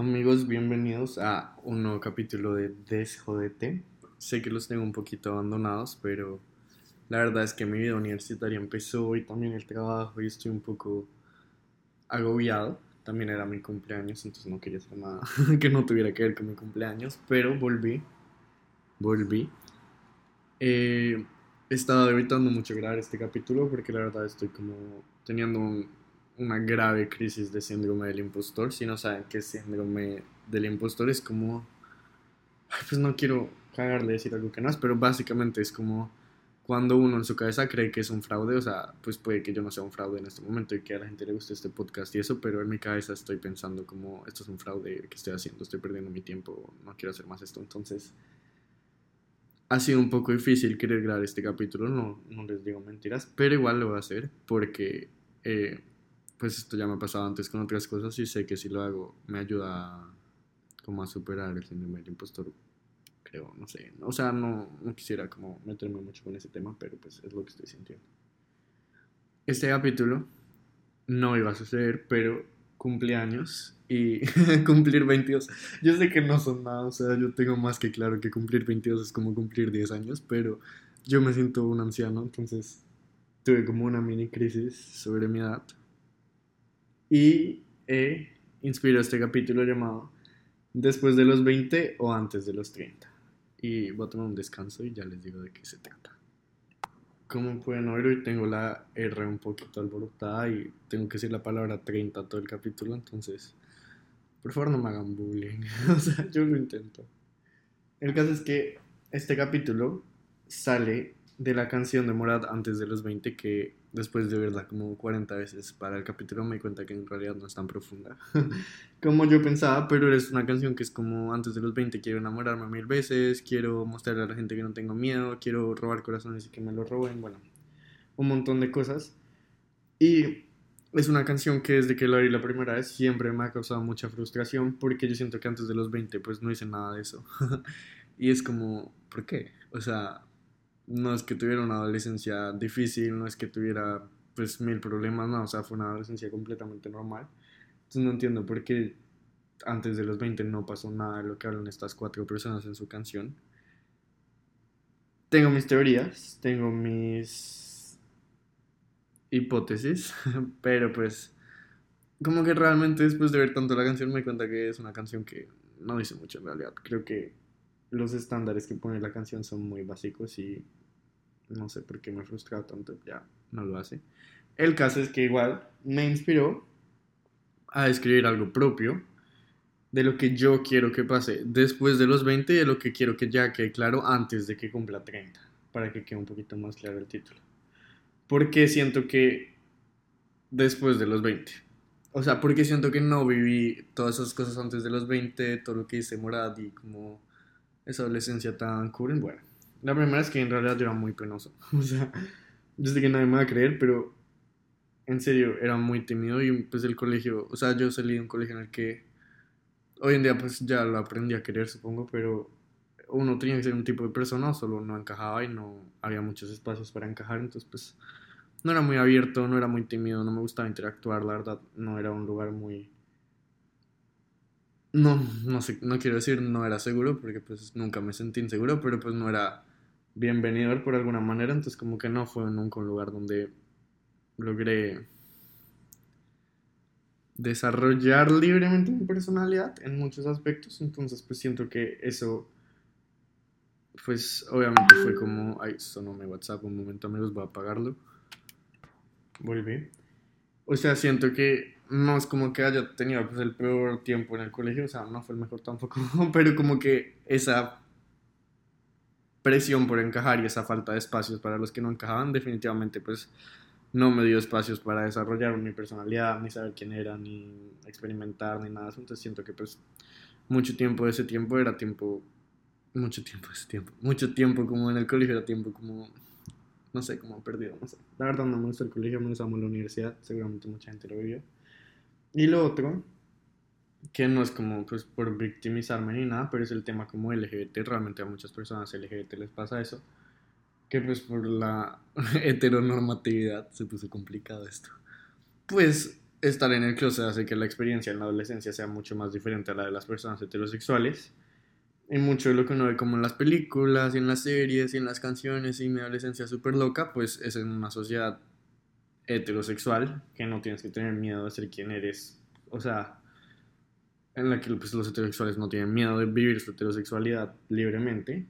Amigos, bienvenidos a un nuevo capítulo de Desjodete. Sé que los tengo un poquito abandonados, pero la verdad es que mi vida universitaria empezó y también el trabajo y estoy un poco agobiado. También era mi cumpleaños, entonces no quería hacer nada que no tuviera que ver con mi cumpleaños, pero volví. Volví. Eh, he estado evitando mucho grabar este capítulo porque la verdad estoy como teniendo una grave crisis de síndrome del impostor. Si no saben qué es síndrome del impostor, es como... pues no quiero cagarle decir algo que no es, pero básicamente es como cuando uno en su cabeza cree que es un fraude, o sea, pues puede que yo no sea un fraude en este momento y que a la gente le guste este podcast y eso, pero en mi cabeza estoy pensando como esto es un fraude que estoy haciendo, estoy perdiendo mi tiempo, no quiero hacer más esto, entonces ha sido un poco difícil querer grabar este capítulo, no, no les digo mentiras, pero igual lo voy a hacer porque eh, pues esto ya me ha pasado antes con otras cosas y sé que si lo hago me ayuda como a superar el síndrome del impostor, creo, no sé, o sea, no, no quisiera como meterme mucho con ese tema, pero pues es lo que estoy sintiendo. Este capítulo no iba a suceder, pero cumpleaños y cumplir 22. Yo sé que no son nada, o sea, yo tengo más que claro que cumplir 22 es como cumplir 10 años, pero yo me siento un anciano, entonces tuve como una mini crisis sobre mi edad. Y he inspirado este capítulo llamado Después de los 20 o antes de los 30. Y voy a tomar un descanso y ya les digo de qué se trata. Como pueden ver, hoy tengo la R un poquito alborotada y tengo que decir la palabra 30 todo el capítulo, entonces por favor no me hagan bullying. o sea, yo lo intento. El caso es que este capítulo sale de la canción de Morad antes de los 20 que después de verla como 40 veces para el capítulo me di cuenta que en realidad no es tan profunda como yo pensaba, pero es una canción que es como antes de los 20 quiero enamorarme mil veces, quiero mostrarle a la gente que no tengo miedo, quiero robar corazones y que me lo roben, bueno, un montón de cosas. Y es una canción que desde que la oí la primera vez siempre me ha causado mucha frustración porque yo siento que antes de los 20 pues no hice nada de eso. y es como, ¿por qué? O sea, no es que tuviera una adolescencia difícil, no es que tuviera pues mil problemas, no, o sea, fue una adolescencia completamente normal. Entonces no entiendo por qué antes de los 20 no pasó nada de lo que hablan estas cuatro personas en su canción. Tengo mis teorías, tengo mis hipótesis, pero pues como que realmente después de ver tanto la canción me di cuenta que es una canción que no dice mucho en realidad. Creo que los estándares que pone la canción son muy básicos y no sé por qué me frustra tanto, ya no lo hace. El caso es que igual me inspiró a escribir algo propio de lo que yo quiero que pase después de los 20 y de lo que quiero que ya quede claro antes de que cumpla 30, para que quede un poquito más claro el título porque siento que después de los 20. O sea, porque siento que no viví todas esas cosas antes de los 20, todo lo que hice Morad y como esa adolescencia tan cool. Bueno, la primera es que en realidad yo era muy penoso. O sea, yo sé que nadie me va a creer, pero en serio era muy tímido y pues el colegio, o sea, yo salí de un colegio en el que hoy en día pues ya lo aprendí a querer, supongo, pero uno tenía que ser un tipo de persona, solo no encajaba y no había muchos espacios para encajar, entonces pues no era muy abierto, no era muy tímido, no me gustaba interactuar, la verdad, no era un lugar muy... No, no sé, no quiero decir no era seguro, porque pues nunca me sentí inseguro, pero pues no era bienvenido por alguna manera, entonces como que no fue nunca un lugar donde logré desarrollar libremente mi personalidad en muchos aspectos, entonces pues siento que eso pues obviamente fue como, ay, sonó mi WhatsApp, un momento amigos, voy a apagarlo. Volví. O sea, siento que no es como que haya tenido pues, el peor tiempo en el colegio, o sea, no fue el mejor tampoco, pero como que esa presión por encajar y esa falta de espacios para los que no encajaban, definitivamente pues no me dio espacios para desarrollar mi personalidad, ni saber quién era, ni experimentar, ni nada. Entonces siento que pues mucho tiempo de ese tiempo era tiempo mucho tiempo ese tiempo. Mucho tiempo como en el colegio era tiempo como, no sé, como perdido, no sé. La verdad no me gusta el colegio, me gusta la universidad, seguramente mucha gente lo vivió. Y lo otro, que no es como pues por victimizarme ni nada, pero es el tema como LGBT, realmente a muchas personas LGBT les pasa eso, que pues por la heteronormatividad se puso complicado esto. Pues estar en el closet hace que la experiencia en la adolescencia sea mucho más diferente a la de las personas heterosexuales. Y mucho de lo que uno ve como en las películas, y en las series, y en las canciones, y mi adolescencia súper loca, pues es en una sociedad heterosexual, que no tienes que tener miedo de ser quien eres. O sea, en la que pues, los heterosexuales no tienen miedo de vivir su heterosexualidad libremente.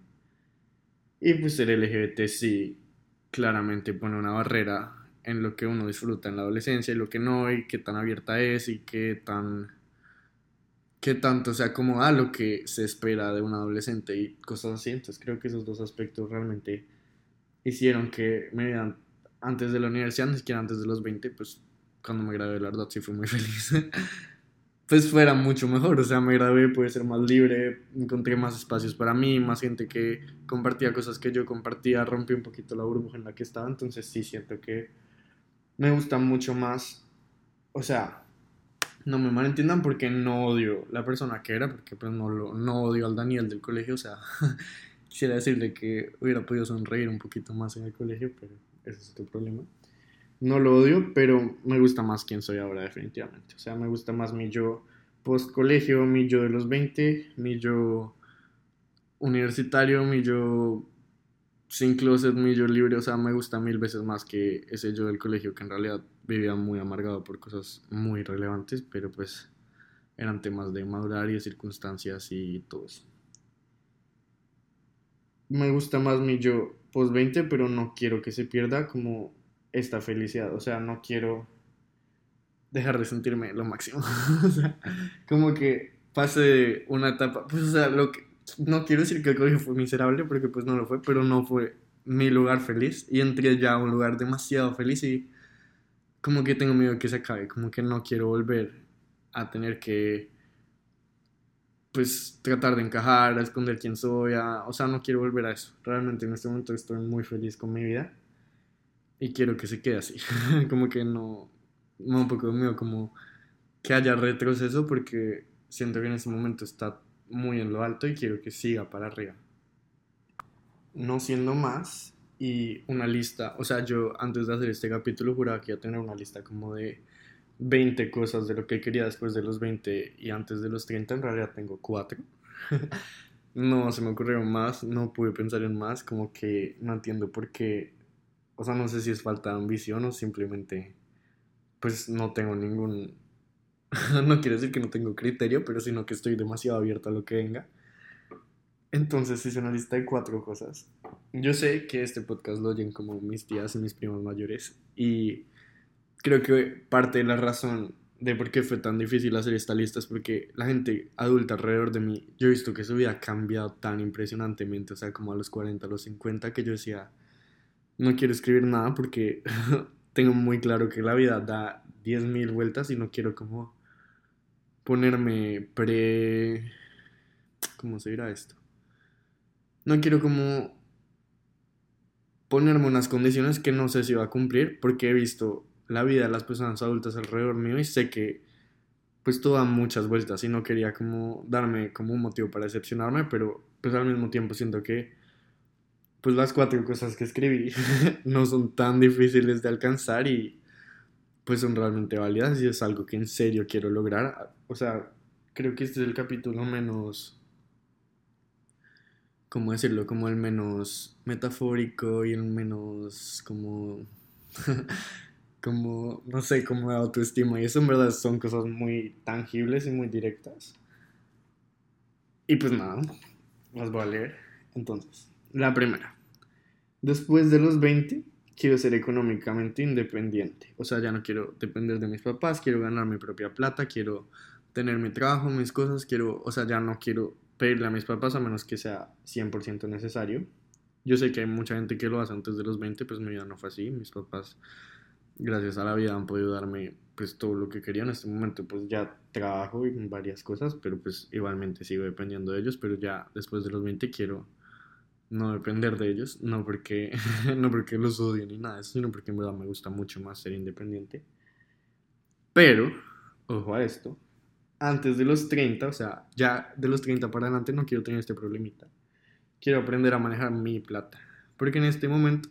Y pues ser LGBT sí claramente pone una barrera en lo que uno disfruta en la adolescencia y lo que no, y qué tan abierta es y qué tan qué tanto sea como a lo que se espera de un adolescente y cosas así. Entonces creo que esos dos aspectos realmente hicieron que me antes de la universidad, ni siquiera antes de los 20, pues cuando me gradué, la verdad sí fui muy feliz. Pues fuera mucho mejor, o sea, me gradué, pude ser más libre, encontré más espacios para mí, más gente que compartía cosas que yo compartía, rompí un poquito la burbuja en la que estaba, entonces sí siento que me gusta mucho más, o sea, no me malentiendan porque no odio la persona que era, porque pues no, lo, no odio al Daniel del colegio, o sea, quisiera decirle que hubiera podido sonreír un poquito más en el colegio, pero ese es otro problema. No lo odio, pero me gusta más quien soy ahora definitivamente. O sea, me gusta más mi yo post colegio, mi yo de los 20, mi yo universitario, mi yo sin closet, mi yo libre. O sea, me gusta mil veces más que ese yo del colegio que en realidad vivía muy amargado por cosas muy relevantes, pero pues eran temas de madurar y de circunstancias y todo eso. Me gusta más mi yo post 20, pero no quiero que se pierda como esta felicidad. O sea, no quiero dejar de sentirme lo máximo. o sea, como que pase una etapa, pues, o sea, lo que, no quiero decir que el colegio fue miserable, porque pues no lo fue, pero no fue mi lugar feliz. Y entré ya a un lugar demasiado feliz y como que tengo miedo que se acabe, como que no quiero volver a tener que pues tratar de encajar, a esconder quién soy, o sea, no quiero volver a eso. Realmente en este momento estoy muy feliz con mi vida y quiero que se quede así. como que no, me da un poco de miedo como que haya retroceso porque siento que en este momento está muy en lo alto y quiero que siga para arriba. No siendo más y una lista, o sea, yo antes de hacer este capítulo juraba que iba a tener una lista como de 20 cosas de lo que quería después de los 20 y antes de los 30, en realidad tengo 4. no se me ocurrieron más, no pude pensar en más, como que no entiendo por qué, o sea, no sé si es falta de ambición o simplemente, pues no tengo ningún, no quiero decir que no tengo criterio, pero sino que estoy demasiado abierto a lo que venga. Entonces hice una lista de cuatro cosas. Yo sé que este podcast lo oyen como mis tías y mis primos mayores y creo que parte de la razón de por qué fue tan difícil hacer esta lista es porque la gente adulta alrededor de mí, yo he visto que su vida ha cambiado tan impresionantemente, o sea, como a los 40, a los 50, que yo decía, no quiero escribir nada porque tengo muy claro que la vida da 10.000 vueltas y no quiero como ponerme pre... ¿Cómo se dirá esto? No quiero como ponerme unas condiciones que no sé si va a cumplir porque he visto la vida de las personas adultas alrededor mío y sé que pues todo da muchas vueltas y no quería como darme como un motivo para decepcionarme, pero pues al mismo tiempo siento que pues las cuatro cosas que escribí no son tan difíciles de alcanzar y pues son realmente válidas y es algo que en serio quiero lograr. O sea, creo que este es el capítulo menos, ¿cómo decirlo? Como el menos metafórico y el menos como como, no sé, como autoestima. Y eso en verdad son cosas muy tangibles y muy directas. Y pues nada, las voy a leer. Entonces, la primera. Después de los 20, quiero ser económicamente independiente. O sea, ya no quiero depender de mis papás, quiero ganar mi propia plata, quiero tener mi trabajo, mis cosas, quiero, o sea, ya no quiero pedirle a mis papás a menos que sea 100% necesario. Yo sé que hay mucha gente que lo hace antes de los 20, pues mi vida no fue así. Mis papás gracias a la vida han podido darme pues todo lo que quería en este momento pues ya trabajo en varias cosas pero pues igualmente sigo dependiendo de ellos pero ya después de los 20 quiero no depender de ellos no porque no porque los odie ni nada sino porque en verdad me gusta mucho más ser independiente. Pero ojo a esto antes de los 30 o sea ya de los 30 para adelante no quiero tener este problemita. Quiero aprender a manejar mi plata porque en este momento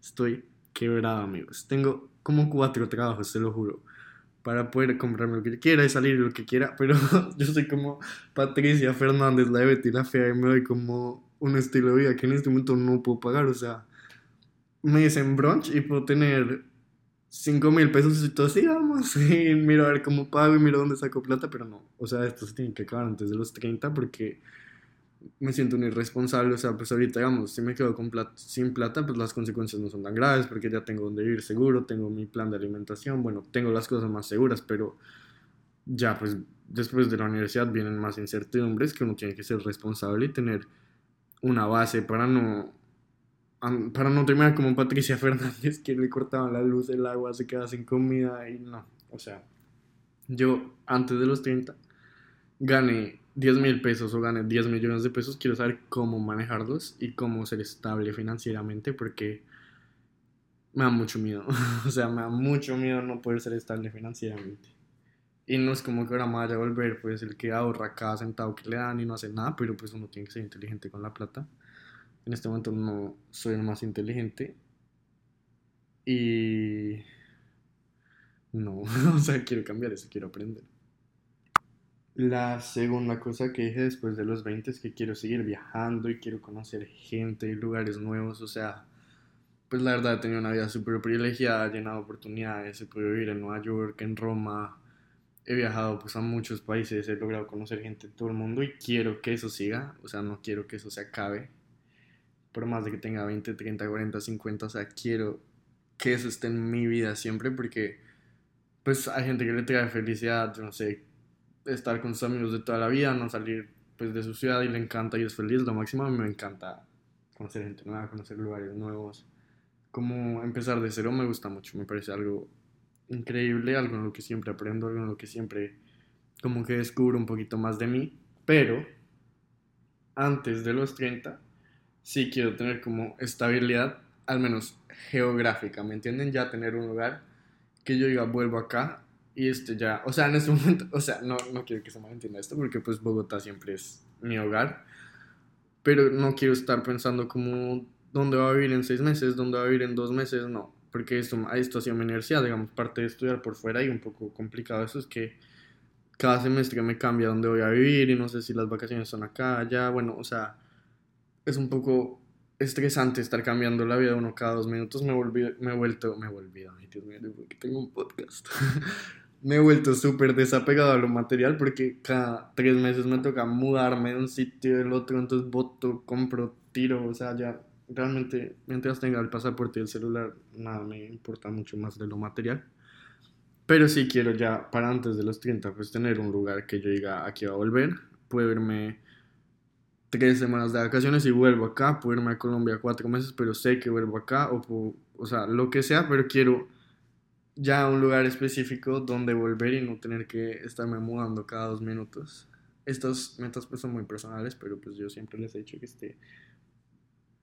estoy quebrado amigos. Tengo como cuatro trabajos, te lo juro. Para poder comprarme lo que quiera y salir lo que quiera, pero yo soy como Patricia Fernández, la de Betty la Fea, y me doy como un estilo de vida que en este momento no puedo pagar, o sea, me dicen brunch y puedo tener 5 mil pesos y todo así, vamos, y miro a ver cómo pago y miro dónde saco plata, pero no, o sea, esto se tiene que acabar antes de los 30 porque me siento un irresponsable, o sea, pues ahorita, digamos, si me quedo con plata, sin plata, pues las consecuencias no son tan graves porque ya tengo donde vivir seguro, tengo mi plan de alimentación, bueno, tengo las cosas más seguras, pero ya, pues después de la universidad vienen más incertidumbres que uno tiene que ser responsable y tener una base para no para no terminar como Patricia Fernández que le cortaban la luz, el agua, se quedaba sin comida y no, o sea, yo antes de los 30 gané 10 mil pesos o gane 10 millones de pesos, quiero saber cómo manejarlos y cómo ser estable financieramente porque me da mucho miedo. o sea, me da mucho miedo no poder ser estable financieramente. Y no es como que ahora me vaya a volver pues el que ahorra cada centavo que le dan y no hace nada, pero pues uno tiene que ser inteligente con la plata. En este momento no soy el más inteligente. Y... No, o sea, quiero cambiar eso, quiero aprender. La segunda cosa que dije después de los 20 es que quiero seguir viajando y quiero conocer gente y lugares nuevos. O sea, pues la verdad he tenido una vida súper privilegiada, llena de oportunidades. He podido vivir en Nueva York, en Roma. He viajado pues a muchos países, he logrado conocer gente de todo el mundo y quiero que eso siga. O sea, no quiero que eso se acabe. Por más de que tenga 20, 30, 40, 50, o sea, quiero que eso esté en mi vida siempre porque pues hay gente que le trae felicidad, no sé, estar con sus amigos de toda la vida, no salir pues de su ciudad y le encanta y es feliz, lo máximo. Me encanta conocer gente nueva, conocer lugares nuevos, como empezar de cero me gusta mucho, me parece algo increíble, algo en lo que siempre aprendo, algo en lo que siempre como que descubro un poquito más de mí, pero antes de los 30 sí quiero tener como estabilidad, al menos geográfica, ¿me entienden? Ya tener un lugar que yo diga, vuelvo acá y este ya, o sea, en este momento, o sea, no, no quiero que se malentienda esto porque pues Bogotá siempre es mi hogar, pero no quiero estar pensando como dónde va a vivir en seis meses, dónde va a vivir en dos meses, no, porque esto, esto ha sido mi universidad, digamos, parte de estudiar por fuera y un poco complicado eso es que cada semestre me cambia dónde voy a vivir y no sé si las vacaciones son acá, allá, bueno, o sea, es un poco estresante estar cambiando la vida de uno cada dos minutos. Me, volví, me he vuelto, me he volvido, ay Dios mío, porque tengo un podcast. me he vuelto súper desapegado a lo material porque cada tres meses me toca mudarme de un sitio del otro, entonces voto, compro, tiro, o sea, ya realmente mientras tenga el pasaporte y el celular, nada me importa mucho más de lo material. Pero sí quiero ya, para antes de los 30, pues tener un lugar que yo diga, aquí va a volver, puedo irme tres semanas de vacaciones y vuelvo acá, puedo irme a Colombia cuatro meses, pero sé que vuelvo acá, o, o sea, lo que sea, pero quiero ya un lugar específico donde volver y no tener que estarme mudando cada dos minutos. Estas metas pues son muy personales, pero pues yo siempre les he dicho que este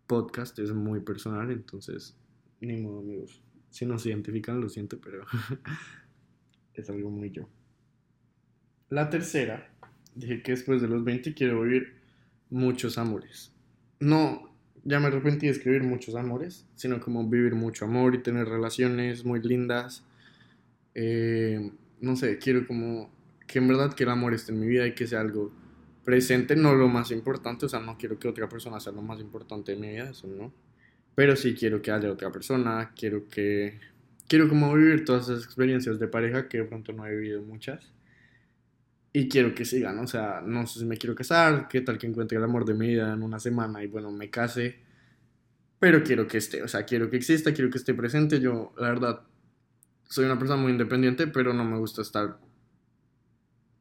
podcast es muy personal, entonces ni modo amigos. Si no se identifican, lo siento, pero es algo muy yo. La tercera, dije que después de los 20 quiero vivir muchos amores. No, ya me arrepentí de escribir muchos amores, sino como vivir mucho amor y tener relaciones muy lindas. Eh, no sé, quiero como que en verdad que el amor esté en mi vida y que sea algo presente, no lo más importante, o sea, no quiero que otra persona sea lo más importante de mi vida, eso no. Pero sí quiero que haya otra persona, quiero que... Quiero como vivir todas esas experiencias de pareja que de pronto no he vivido muchas y quiero que sigan, o sea, no sé si me quiero casar, qué tal que encuentre el amor de mi vida en una semana y bueno, me case, pero quiero que esté, o sea, quiero que exista, quiero que esté presente, yo la verdad soy una persona muy independiente, pero no me gusta estar...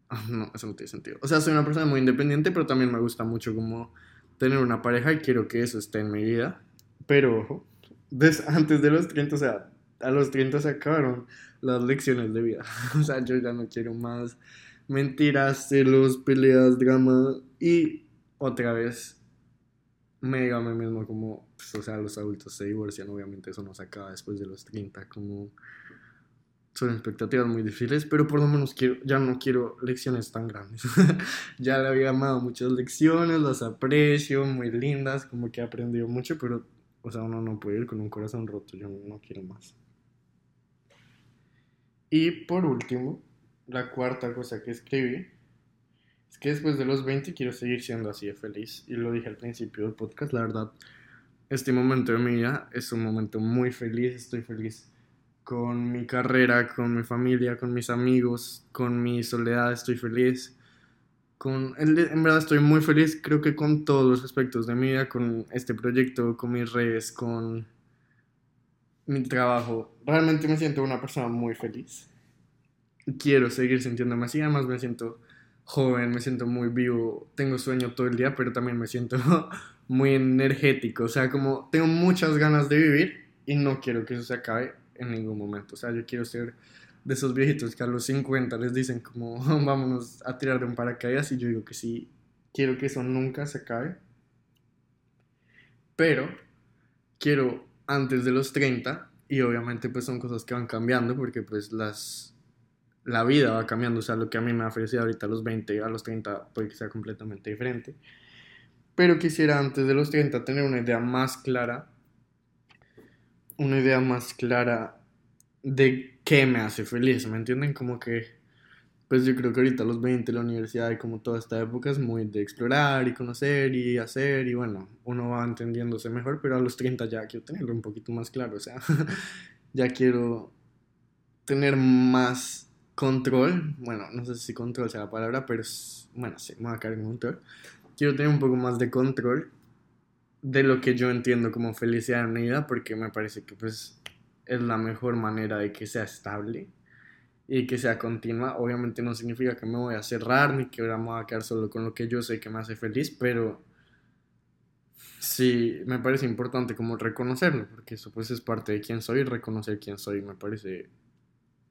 No, eso no tiene sentido. O sea, soy una persona muy independiente, pero también me gusta mucho como tener una pareja y quiero que eso esté en mi vida. Pero, ojo, antes de los 30, o sea, a los 30 se acabaron las lecciones de vida. O sea, yo ya no quiero más mentiras, celos, peleas, drama y otra vez me digo a mí mismo como, pues, o sea, los adultos se divorcian, obviamente eso no se acaba después de los 30, como son expectativas muy difíciles, pero por lo menos quiero, ya no quiero lecciones tan grandes. ya le había amado muchas lecciones, las aprecio, muy lindas, como que he aprendido mucho, pero, o sea, uno no puede ir con un corazón roto, yo no quiero más. Y por último, la cuarta cosa que escribí es que después de los 20 quiero seguir siendo así de feliz. Y lo dije al principio del podcast, la verdad, este momento de mi vida es un momento muy feliz, estoy feliz con mi carrera, con mi familia, con mis amigos, con mi soledad, estoy feliz. Con, en verdad estoy muy feliz, creo que con todos los aspectos de mi vida, con este proyecto, con mis redes, con mi trabajo. Realmente me siento una persona muy feliz. Quiero seguir sintiéndome así, además me siento joven, me siento muy vivo, tengo sueño todo el día, pero también me siento muy energético, o sea, como tengo muchas ganas de vivir y no quiero que eso se acabe en ningún momento. O sea, yo quiero ser de esos viejitos que a los 50 les dicen como vámonos a tirar de un paracaídas y yo digo que sí, quiero que eso nunca se acabe. Pero quiero antes de los 30 y obviamente pues son cosas que van cambiando porque pues las la vida va cambiando, o sea, lo que a mí me ha ofrecido ahorita a los 20, a los 30 puede que sea completamente diferente. Pero quisiera antes de los 30 tener una idea más clara una idea más clara de qué me hace feliz, ¿me entienden? Como que, pues yo creo que ahorita a los 20 la universidad y como toda esta época es muy de explorar y conocer y hacer y bueno, uno va entendiéndose mejor, pero a los 30 ya quiero tenerlo un poquito más claro, o sea, ya quiero tener más control, bueno, no sé si control sea la palabra, pero bueno, sí, me voy a caer en control. Quiero tener un poco más de control de lo que yo entiendo como felicidad en mi vida, porque me parece que pues es la mejor manera de que sea estable y que sea continua. Obviamente no significa que me voy a cerrar ni que ahora me voy a quedar solo con lo que yo sé que me hace feliz, pero sí me parece importante como reconocerlo, porque eso pues es parte de quién soy, reconocer quién soy me parece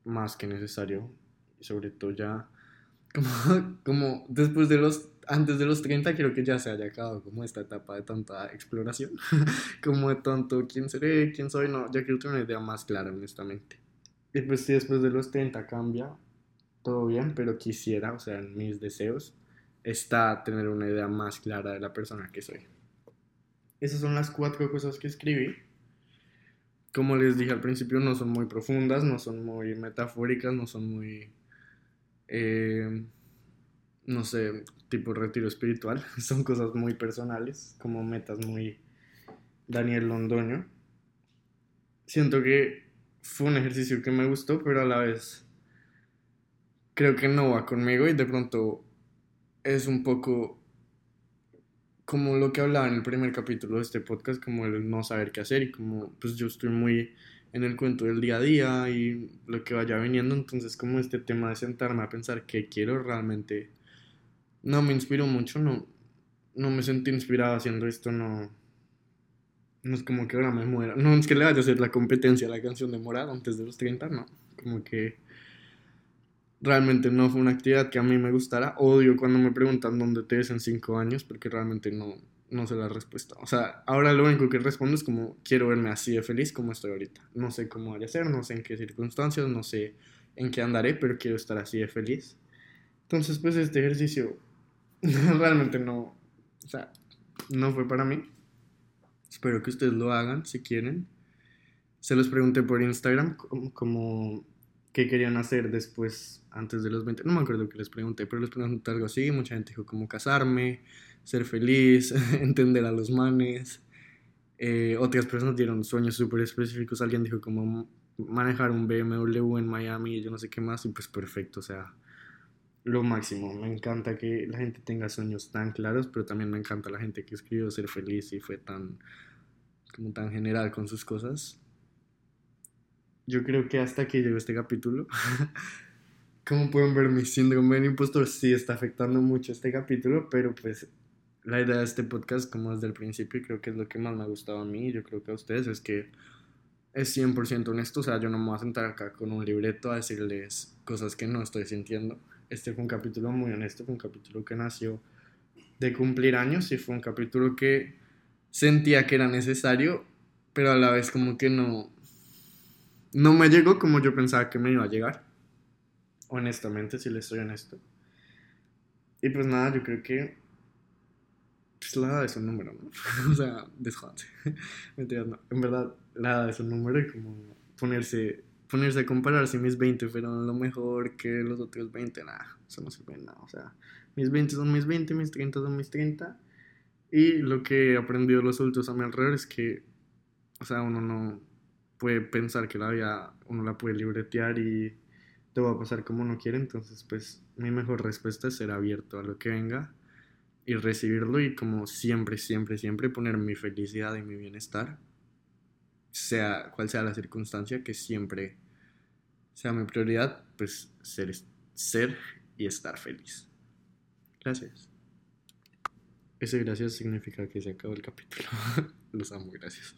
más que necesario sobre todo ya como, como después de los antes de los 30 quiero que ya se haya acabado como esta etapa de tanta exploración, como de tanto quién seré, quién soy, no, ya quiero tener una idea más clara, honestamente. Y pues si después de los 30 cambia, todo bien, pero quisiera, o sea, en mis deseos, está tener una idea más clara de la persona que soy. Esas son las cuatro cosas que escribí. Como les dije al principio, no son muy profundas, no son muy metafóricas, no son muy... Eh, no sé, tipo retiro espiritual. Son cosas muy personales, como metas muy Daniel Londoño. Siento que fue un ejercicio que me gustó, pero a la vez creo que no va conmigo y de pronto es un poco como lo que hablaba en el primer capítulo de este podcast, como el no saber qué hacer y como pues yo estoy muy en el cuento del día a día y lo que vaya viniendo, entonces como este tema de sentarme a pensar qué quiero realmente no me inspiró mucho, no, no me sentí inspirado haciendo esto, no, no es como que ahora me muera, no es que le vaya a hacer la competencia a la canción de Morado antes de los 30, no, como que realmente no fue una actividad que a mí me gustara, odio cuando me preguntan dónde te ves en 5 años, porque realmente no, no sé la respuesta, o sea, ahora lo único que respondo es como quiero verme así de feliz como estoy ahorita, no sé cómo vaya a ser, no sé en qué circunstancias, no sé en qué andaré, pero quiero estar así de feliz. Entonces, pues este ejercicio realmente no, o sea, no fue para mí. Espero que ustedes lo hagan si quieren. Se los pregunté por Instagram como, qué querían hacer después, antes de los 20. No me acuerdo que les pregunté, pero les pregunté algo así. Mucha gente dijo como casarme, ser feliz, entender a los manes. Eh, otras personas dieron sueños súper específicos. Alguien dijo como manejar un BMW en Miami y yo no sé qué más. Y pues perfecto, o sea, lo máximo. Me encanta que la gente tenga sueños tan claros, pero también me encanta la gente que escribió ser feliz y fue tan como tan general con sus cosas. Yo creo que hasta aquí llegó este capítulo. Como pueden ver, mi síndrome del impostor sí está afectando mucho este capítulo, pero pues la idea de este podcast, como desde el principio, creo que es lo que más me ha gustado a mí, yo creo que a ustedes, es que es 100% honesto, o sea, yo no me voy a sentar acá con un libreto a decirles cosas que no estoy sintiendo este fue un capítulo muy honesto, fue un capítulo que nació de cumplir años y fue un capítulo que sentía que era necesario, pero a la vez como que no, no me llegó como yo pensaba que me iba a llegar. Honestamente, si le estoy honesto. Y pues nada, yo creo que pues la edad es un número, ¿no? o sea, desjódanse. Mentiras, no. En verdad, la edad es un número y como ponerse ponerse a comparar si mis 20 fueron lo mejor que los otros 20, nada, eso no sirve nada. O sea, mis 20 son mis 20, mis 30 son mis 30. Y lo que he aprendido los adultos a mi alrededor es que, o sea, uno no puede pensar que la vida uno la puede libretear y te va a pasar como uno quiere. Entonces, pues mi mejor respuesta es ser abierto a lo que venga y recibirlo y como siempre, siempre, siempre poner mi felicidad y mi bienestar, sea cual sea la circunstancia, que siempre sea mi prioridad, pues ser, ser y estar feliz. Gracias. Ese gracias significa que se acabó el capítulo. Los amo, gracias.